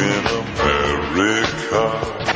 in America.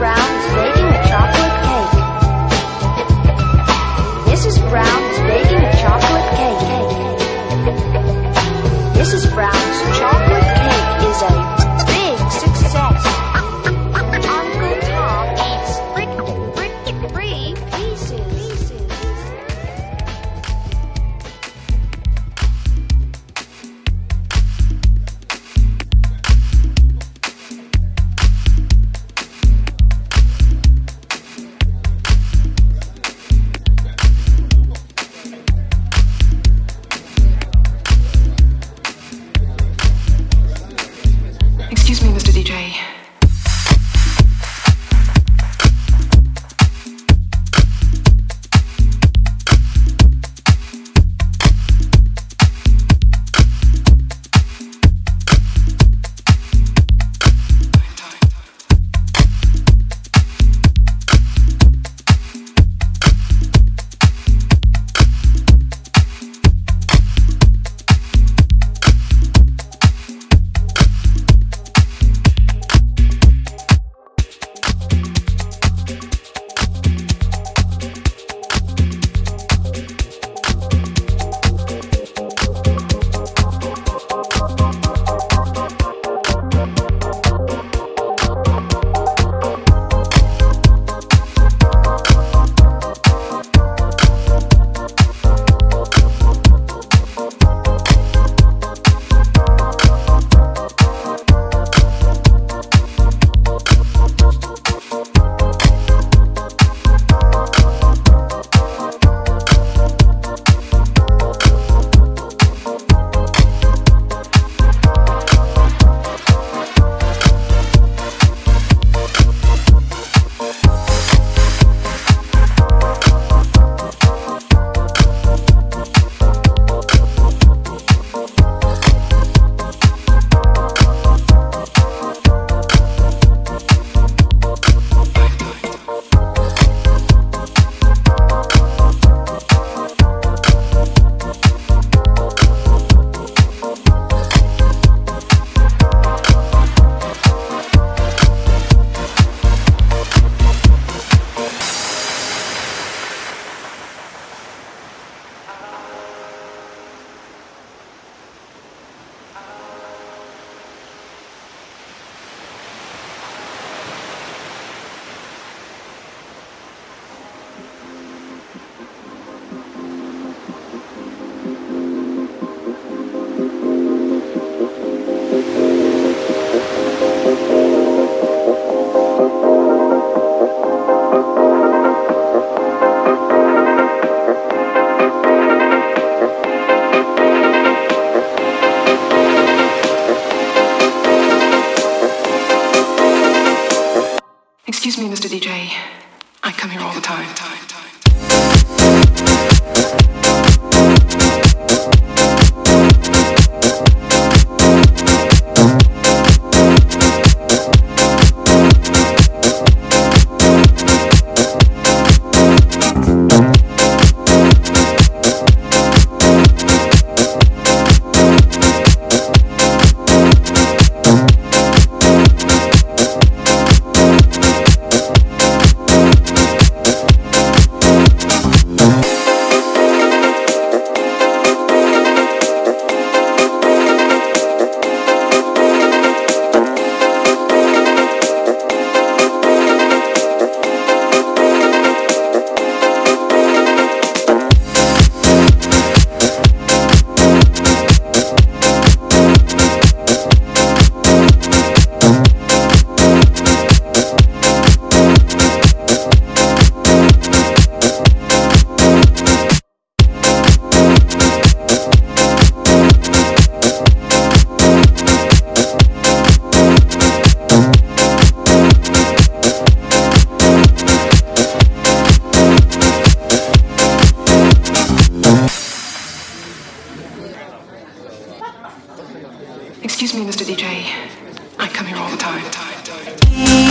brown Here all the time.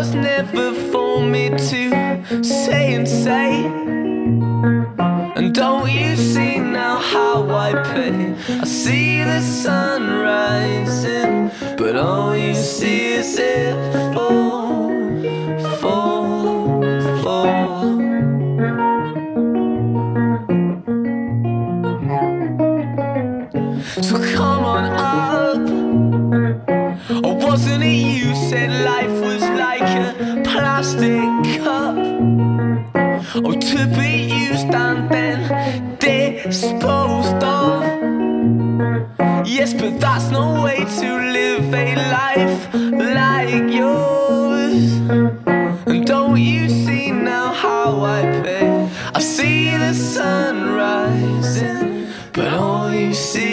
Was never for me to say and say. And don't you see now how I pay? I see the sun rising, but all you see is it fall, disposed of? Yes, but that's no way to live a life like yours. And don't you see now how I pay? I see the sun rising, but all you see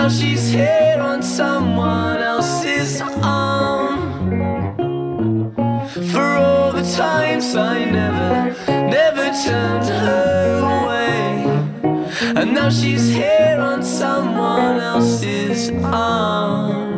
now she's here on someone else's arm. For all the times I never, never turned her away. And now she's here on someone else's arm.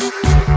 Música